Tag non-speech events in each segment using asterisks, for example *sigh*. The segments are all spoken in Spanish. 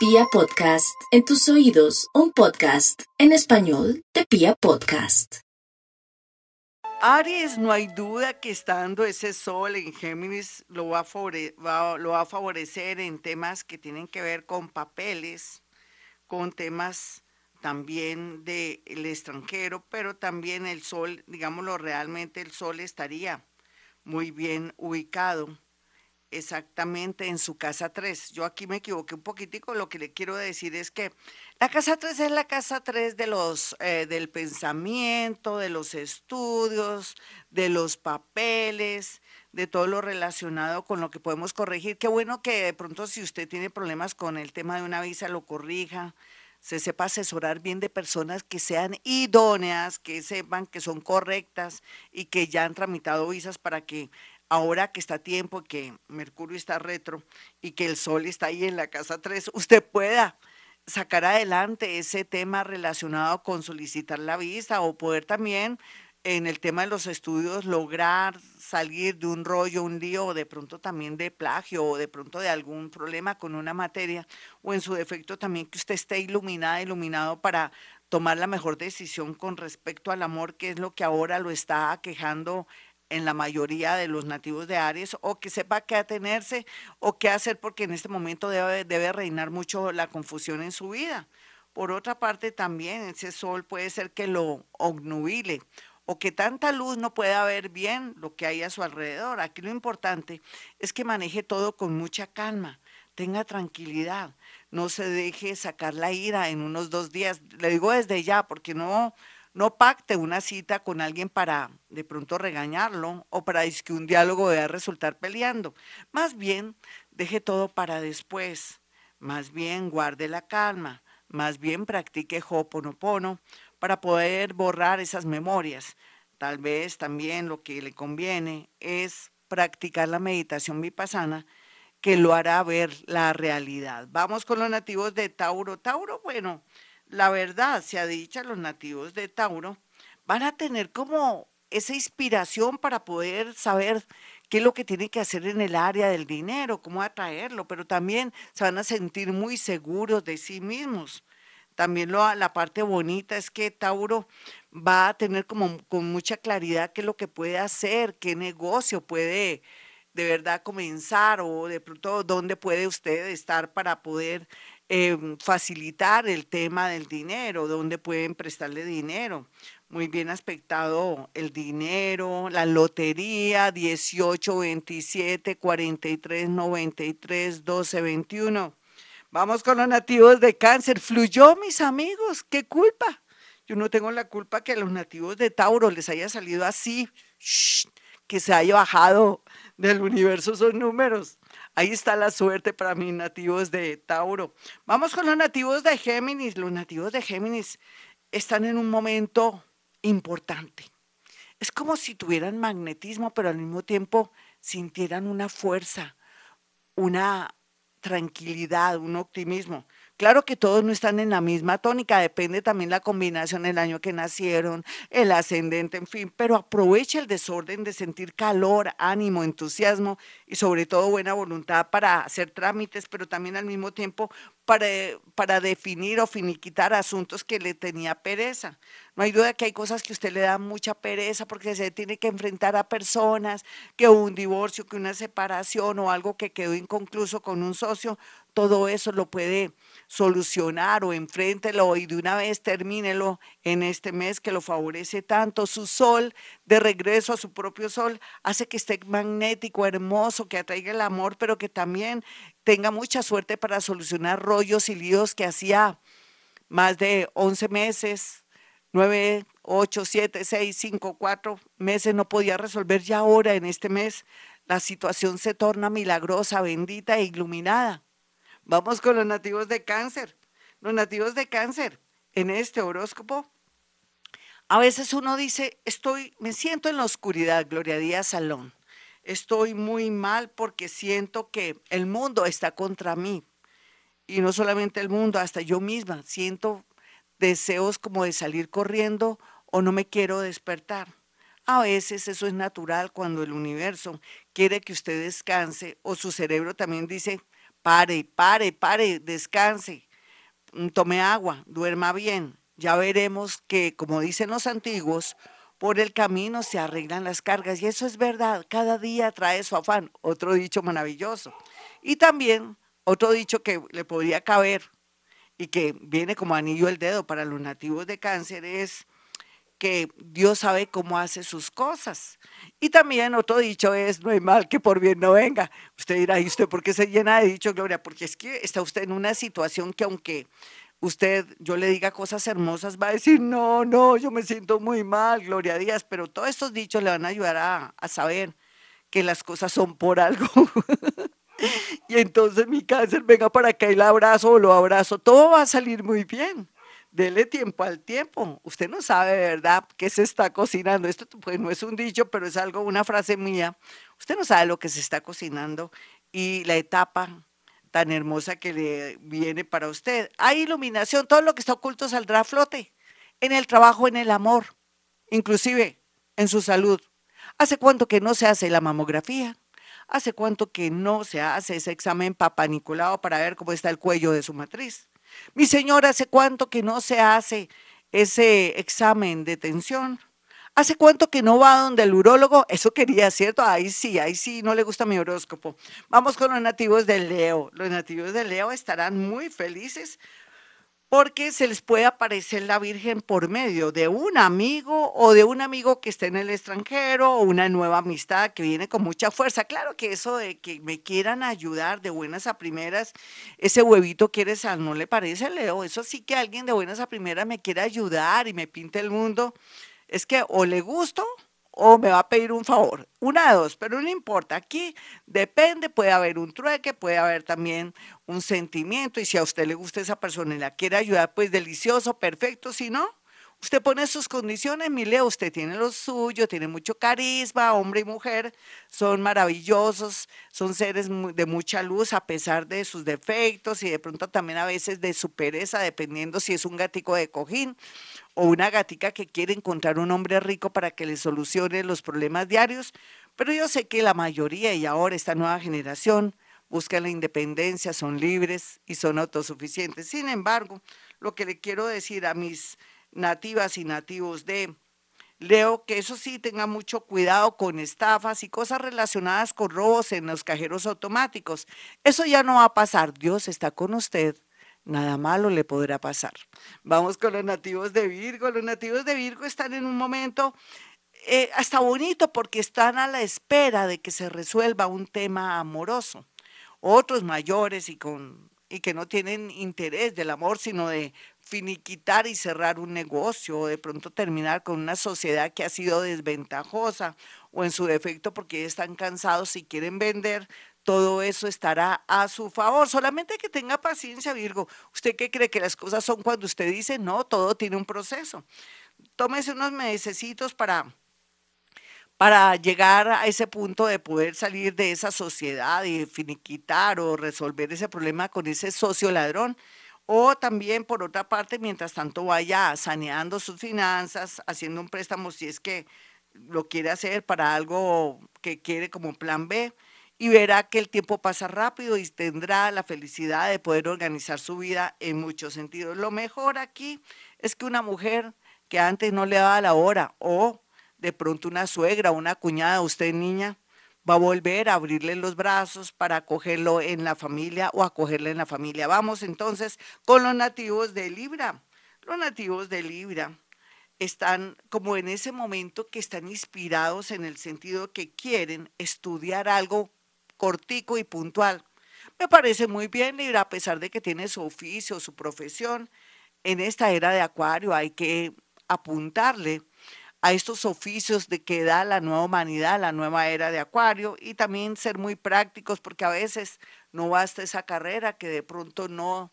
Pia Podcast, en tus oídos, un podcast en español de Pia Podcast. Aries, no hay duda que estando ese sol en Géminis lo va, a lo va a favorecer en temas que tienen que ver con papeles, con temas también del extranjero, pero también el sol, digámoslo realmente, el sol estaría muy bien ubicado exactamente en su casa 3. Yo aquí me equivoqué un poquitico, lo que le quiero decir es que la casa 3 es la casa 3 de los, eh, del pensamiento, de los estudios, de los papeles, de todo lo relacionado con lo que podemos corregir. Qué bueno que de pronto si usted tiene problemas con el tema de una visa lo corrija, se sepa asesorar bien de personas que sean idóneas, que sepan que son correctas y que ya han tramitado visas para que ahora que está tiempo, que Mercurio está retro y que el Sol está ahí en la casa 3, usted pueda sacar adelante ese tema relacionado con solicitar la visa o poder también en el tema de los estudios lograr salir de un rollo, un lío o de pronto también de plagio o de pronto de algún problema con una materia o en su defecto también que usted esté iluminada, iluminado para tomar la mejor decisión con respecto al amor, que es lo que ahora lo está aquejando en la mayoría de los nativos de Aries, o que sepa qué atenerse o qué hacer, porque en este momento debe, debe reinar mucho la confusión en su vida. Por otra parte, también ese sol puede ser que lo obnubile o que tanta luz no pueda ver bien lo que hay a su alrededor. Aquí lo importante es que maneje todo con mucha calma, tenga tranquilidad, no se deje sacar la ira en unos dos días. Le digo desde ya, porque no, no pacte una cita con alguien para de pronto regañarlo o para que un diálogo deba resultar peleando. Más bien, deje todo para después. Más bien, guarde la calma. Más bien, practique Ho'oponopono para poder borrar esas memorias. Tal vez también lo que le conviene es practicar la meditación vipassana que lo hará ver la realidad. Vamos con los nativos de Tauro. Tauro, bueno, la verdad se ha dicho, los nativos de Tauro van a tener como esa inspiración para poder saber qué es lo que tienen que hacer en el área del dinero, cómo atraerlo, pero también se van a sentir muy seguros de sí mismos. También lo, la parte bonita es que Tauro va a tener como con mucha claridad qué es lo que puede hacer, qué negocio puede de verdad comenzar o de pronto dónde puede usted estar para poder Em, facilitar el tema del dinero, dónde pueden prestarle dinero. Muy bien aspectado el dinero, la lotería 18, 27, 43, 93, 12, 21. Vamos con los nativos de cáncer. Fluyó, mis amigos, ¿qué culpa? Yo no tengo la culpa que a los nativos de Tauro les haya salido así, que se haya bajado del universo son números. Ahí está la suerte para mis nativos de Tauro. Vamos con los nativos de Géminis. Los nativos de Géminis están en un momento importante. Es como si tuvieran magnetismo, pero al mismo tiempo sintieran una fuerza, una tranquilidad, un optimismo. Claro que todos no están en la misma tónica, depende también la combinación, el año que nacieron, el ascendente, en fin, pero aprovecha el desorden de sentir calor, ánimo, entusiasmo y sobre todo buena voluntad para hacer trámites, pero también al mismo tiempo para, para definir o finiquitar asuntos que le tenía pereza. No hay duda que hay cosas que usted le da mucha pereza porque se tiene que enfrentar a personas, que un divorcio, que una separación o algo que quedó inconcluso con un socio, todo eso lo puede solucionar o enfréntelo y de una vez termínelo en este mes que lo favorece tanto. Su sol de regreso a su propio sol hace que esté magnético, hermoso, que atraiga el amor, pero que también tenga mucha suerte para solucionar rollos y líos que hacía más de 11 meses, 9, 8, 7, 6, 5, 4 meses no podía resolver ya ahora en este mes. La situación se torna milagrosa, bendita e iluminada. Vamos con los nativos de cáncer. Los nativos de cáncer en este horóscopo. A veces uno dice, estoy, me siento en la oscuridad, Gloria Díaz Salón. Estoy muy mal porque siento que el mundo está contra mí. Y no solamente el mundo, hasta yo misma. Siento deseos como de salir corriendo o no me quiero despertar. A veces eso es natural cuando el universo quiere que usted descanse o su cerebro también dice, pare, pare, pare, descanse, mm, tome agua, duerma bien. Ya veremos que, como dicen los antiguos, por el camino se arreglan las cargas. Y eso es verdad, cada día trae su afán. Otro dicho maravilloso. Y también otro dicho que le podría caber y que viene como anillo el dedo para los nativos de cáncer es que Dios sabe cómo hace sus cosas. Y también otro dicho es, no hay mal que por bien no venga. Usted dirá, ¿y usted por qué se llena de dicho, Gloria? Porque es que está usted en una situación que aunque usted, yo le diga cosas hermosas, va a decir, no, no, yo me siento muy mal, Gloria Dios, pero todos estos dichos le van a ayudar a, a saber que las cosas son por algo. *laughs* y entonces mi cáncer, venga para acá y la abrazo o lo abrazo, todo va a salir muy bien dele tiempo al tiempo. Usted no sabe verdad qué se está cocinando. Esto pues, no es un dicho, pero es algo, una frase mía. Usted no sabe lo que se está cocinando y la etapa tan hermosa que le viene para usted. Hay iluminación, todo lo que está oculto saldrá a flote. En el trabajo, en el amor, inclusive en su salud. ¿Hace cuánto que no se hace la mamografía? ¿Hace cuánto que no se hace ese examen papaniculado para ver cómo está el cuello de su matriz? Mi señora, ¿hace cuánto que no se hace ese examen de tensión? ¿Hace cuánto que no va donde el urólogo? Eso quería, ¿cierto? Ahí sí, ahí sí, no le gusta mi horóscopo. Vamos con los nativos de Leo. Los nativos de Leo estarán muy felices porque se les puede aparecer la Virgen por medio de un amigo o de un amigo que esté en el extranjero o una nueva amistad que viene con mucha fuerza. Claro que eso de que me quieran ayudar de buenas a primeras, ese huevito quiere ser, ¿no le parece, Leo? Eso sí que alguien de buenas a primeras me quiere ayudar y me pinte el mundo. Es que o le gusto o me va a pedir un favor. Una de dos, pero no importa. Aquí depende, puede haber un trueque, puede haber también un sentimiento y si a usted le gusta esa persona y la quiere ayudar, pues delicioso, perfecto. Si no, Usted pone sus condiciones, mi Leo, usted tiene lo suyo, tiene mucho carisma, hombre y mujer, son maravillosos, son seres de mucha luz a pesar de sus defectos y de pronto también a veces de su pereza, dependiendo si es un gatico de cojín o una gatica que quiere encontrar un hombre rico para que le solucione los problemas diarios. Pero yo sé que la mayoría y ahora esta nueva generación busca la independencia, son libres y son autosuficientes. Sin embargo, lo que le quiero decir a mis nativas y nativos de Leo, que eso sí tenga mucho cuidado con estafas y cosas relacionadas con robos en los cajeros automáticos. Eso ya no va a pasar. Dios está con usted. Nada malo le podrá pasar. Vamos con los nativos de Virgo. Los nativos de Virgo están en un momento eh, hasta bonito porque están a la espera de que se resuelva un tema amoroso. Otros mayores y con y que no tienen interés del amor, sino de finiquitar y cerrar un negocio o de pronto terminar con una sociedad que ha sido desventajosa o en su defecto porque están cansados y quieren vender, todo eso estará a su favor. Solamente que tenga paciencia, Virgo. ¿Usted qué cree que las cosas son cuando usted dice no? Todo tiene un proceso. Tómese unos mesecitos para para llegar a ese punto de poder salir de esa sociedad y finiquitar o resolver ese problema con ese socio ladrón. O también, por otra parte, mientras tanto vaya saneando sus finanzas, haciendo un préstamo si es que lo quiere hacer para algo que quiere como plan B y verá que el tiempo pasa rápido y tendrá la felicidad de poder organizar su vida en muchos sentidos. Lo mejor aquí es que una mujer que antes no le daba la hora o de pronto una suegra, una cuñada, usted niña, a volver a abrirle los brazos para acogerlo en la familia o acogerle en la familia. Vamos entonces con los nativos de Libra. Los nativos de Libra están como en ese momento que están inspirados en el sentido que quieren estudiar algo cortico y puntual. Me parece muy bien, Libra, a pesar de que tiene su oficio, su profesión. En esta era de Acuario hay que apuntarle a estos oficios de que da la nueva humanidad, la nueva era de Acuario, y también ser muy prácticos, porque a veces no basta esa carrera que de pronto no,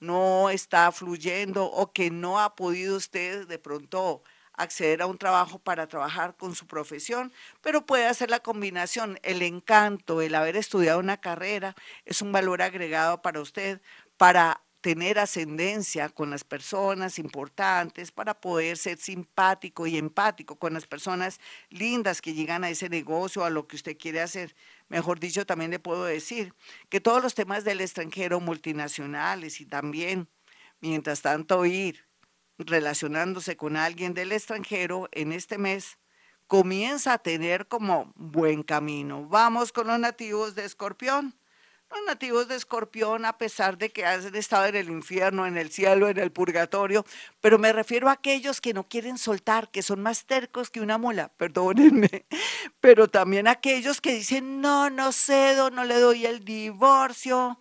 no está fluyendo o que no ha podido usted de pronto acceder a un trabajo para trabajar con su profesión, pero puede hacer la combinación. El encanto, el haber estudiado una carrera es un valor agregado para usted para tener ascendencia con las personas importantes, para poder ser simpático y empático con las personas lindas que llegan a ese negocio, a lo que usted quiere hacer. Mejor dicho, también le puedo decir que todos los temas del extranjero, multinacionales y también, mientras tanto, ir relacionándose con alguien del extranjero en este mes, comienza a tener como buen camino. Vamos con los nativos de Escorpión. Los nativos de Escorpión, a pesar de que han estado en el infierno, en el cielo, en el purgatorio, pero me refiero a aquellos que no quieren soltar, que son más tercos que una mula, *laughs* perdónenme, pero también aquellos que dicen, no, no cedo, no le doy el divorcio,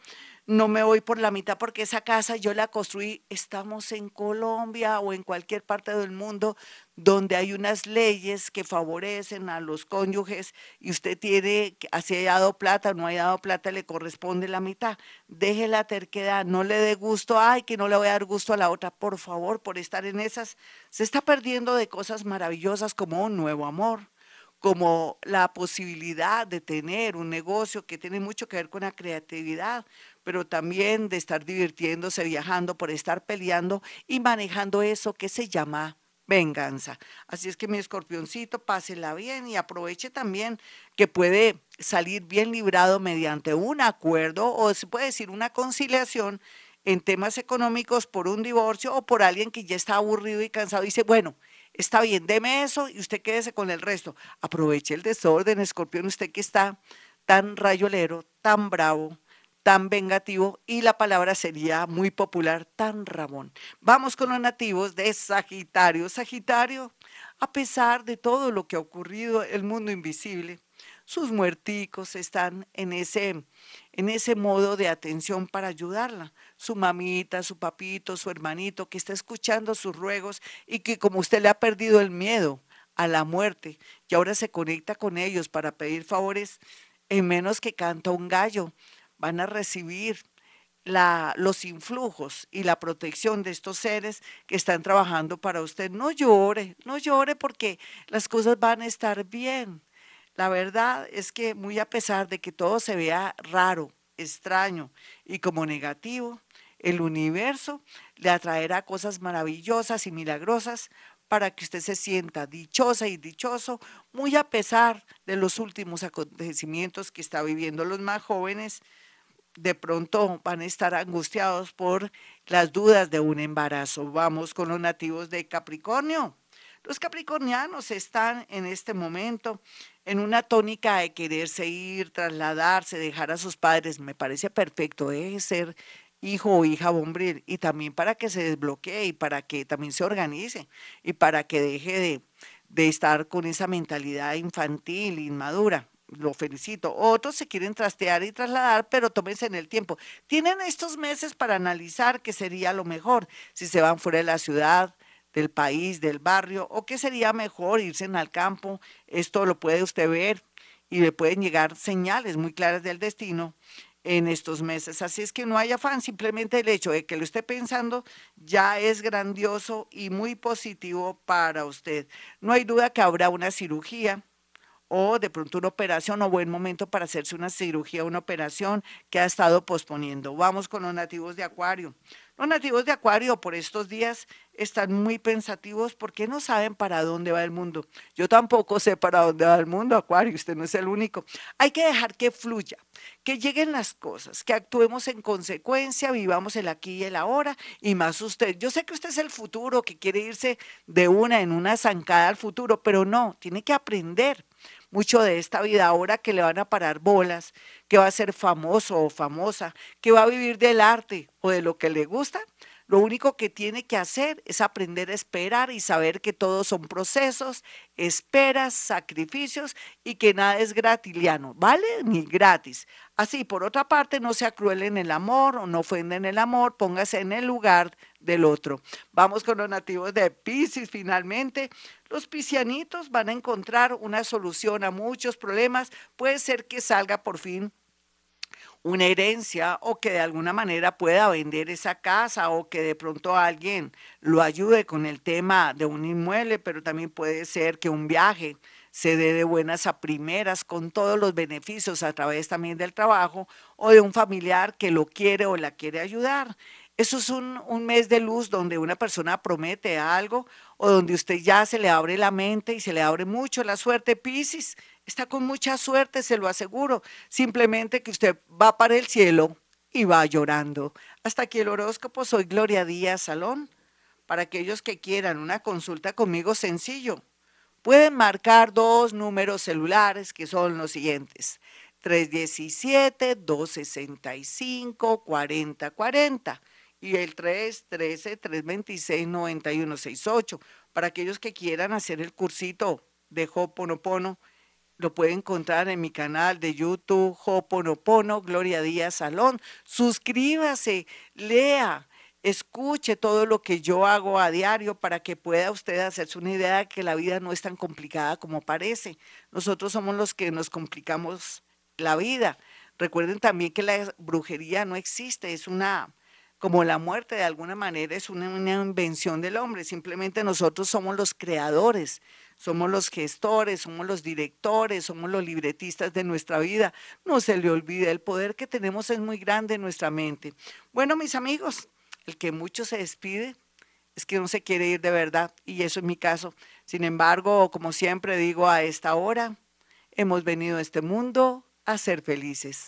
no me voy por la mitad porque esa casa yo la construí, estamos en Colombia o en cualquier parte del mundo donde hay unas leyes que favorecen a los cónyuges y usted tiene, así haya dado plata o no haya dado plata, le corresponde la mitad. Deje la terquedad, no le dé gusto, ay, que no le voy a dar gusto a la otra, por favor, por estar en esas. Se está perdiendo de cosas maravillosas como un nuevo amor como la posibilidad de tener un negocio que tiene mucho que ver con la creatividad, pero también de estar divirtiéndose, viajando, por estar peleando y manejando eso que se llama venganza. Así es que mi escorpioncito, pásela bien y aproveche también que puede salir bien librado mediante un acuerdo o se puede decir una conciliación en temas económicos por un divorcio o por alguien que ya está aburrido y cansado y dice, bueno, está bien, deme eso y usted quédese con el resto. Aproveche el desorden, escorpión, usted que está tan rayolero, tan bravo, tan vengativo y la palabra sería muy popular, tan Ramón. Vamos con los nativos de Sagitario. Sagitario, a pesar de todo lo que ha ocurrido, el mundo invisible, sus muerticos están en ese, en ese modo de atención para ayudarla. Su mamita, su papito, su hermanito que está escuchando sus ruegos y que como usted le ha perdido el miedo a la muerte y ahora se conecta con ellos para pedir favores, en menos que canta un gallo van a recibir los influjos y la protección de estos seres que están trabajando para usted. No llore, no llore porque las cosas van a estar bien. La verdad es que muy a pesar de que todo se vea raro, extraño y como negativo, el universo le atraerá cosas maravillosas y milagrosas para que usted se sienta dichosa y dichoso, muy a pesar de los últimos acontecimientos que está viviendo los más jóvenes de pronto van a estar angustiados por las dudas de un embarazo. Vamos con los nativos de Capricornio. Los capricornianos están en este momento en una tónica de quererse ir, trasladarse, dejar a sus padres. Me parece perfecto, ¿eh? ser hijo o hija bombril y también para que se desbloquee y para que también se organice y para que deje de, de estar con esa mentalidad infantil, inmadura lo felicito. Otros se quieren trastear y trasladar, pero tómense en el tiempo. Tienen estos meses para analizar qué sería lo mejor, si se van fuera de la ciudad, del país, del barrio, o qué sería mejor irse al campo. Esto lo puede usted ver y le pueden llegar señales muy claras del destino en estos meses. Así es que no hay afán, simplemente el hecho de que lo esté pensando ya es grandioso y muy positivo para usted. No hay duda que habrá una cirugía, o de pronto una operación o buen momento para hacerse una cirugía, una operación que ha estado posponiendo. Vamos con los nativos de Acuario. Los nativos de Acuario por estos días están muy pensativos porque no saben para dónde va el mundo. Yo tampoco sé para dónde va el mundo, Acuario, usted no es el único. Hay que dejar que fluya, que lleguen las cosas, que actuemos en consecuencia, vivamos el aquí y el ahora y más usted. Yo sé que usted es el futuro, que quiere irse de una en una zancada al futuro, pero no, tiene que aprender mucho de esta vida ahora que le van a parar bolas, que va a ser famoso o famosa, que va a vivir del arte o de lo que le gusta, lo único que tiene que hacer es aprender a esperar y saber que todos son procesos, esperas, sacrificios y que nada es gratiliano, ¿vale? Ni gratis. Así, por otra parte, no sea cruel en el amor o no ofenda en el amor, póngase en el lugar del otro. Vamos con los nativos de Pisces finalmente. Los piscianitos van a encontrar una solución a muchos problemas. Puede ser que salga por fin una herencia o que de alguna manera pueda vender esa casa o que de pronto alguien lo ayude con el tema de un inmueble, pero también puede ser que un viaje se dé de buenas a primeras con todos los beneficios a través también del trabajo o de un familiar que lo quiere o la quiere ayudar. Eso es un, mes de luz donde una persona promete algo o donde usted ya se le abre la mente y se le abre mucho la suerte. Piscis está con mucha suerte, se lo aseguro. Simplemente que usted va para el cielo y va llorando. Hasta aquí el horóscopo. Soy Gloria Díaz Salón. Para aquellos que quieran una consulta conmigo, sencillo. Pueden marcar dos números celulares que son los siguientes. 317-265-4040 y el 313-326-9168. Para aquellos que quieran hacer el cursito de Hoponopono, lo pueden encontrar en mi canal de YouTube Hoponopono, Gloria Díaz Salón. Suscríbase, lea, escuche todo lo que yo hago a diario para que pueda usted hacerse una idea de que la vida no es tan complicada como parece. Nosotros somos los que nos complicamos la vida. Recuerden también que la brujería no existe, es una como la muerte de alguna manera es una, invención del hombre, simplemente nosotros somos los creadores, somos los gestores, somos los directores, somos los libretistas de nuestra vida. No se le olvide, el poder que tenemos es muy grande en nuestra mente. Bueno, mis amigos, el que mucho se despide es que no se quiere ir de verdad, y eso es mi caso. Sin embargo, como siempre digo a esta hora, hemos venido a este mundo a ser felices.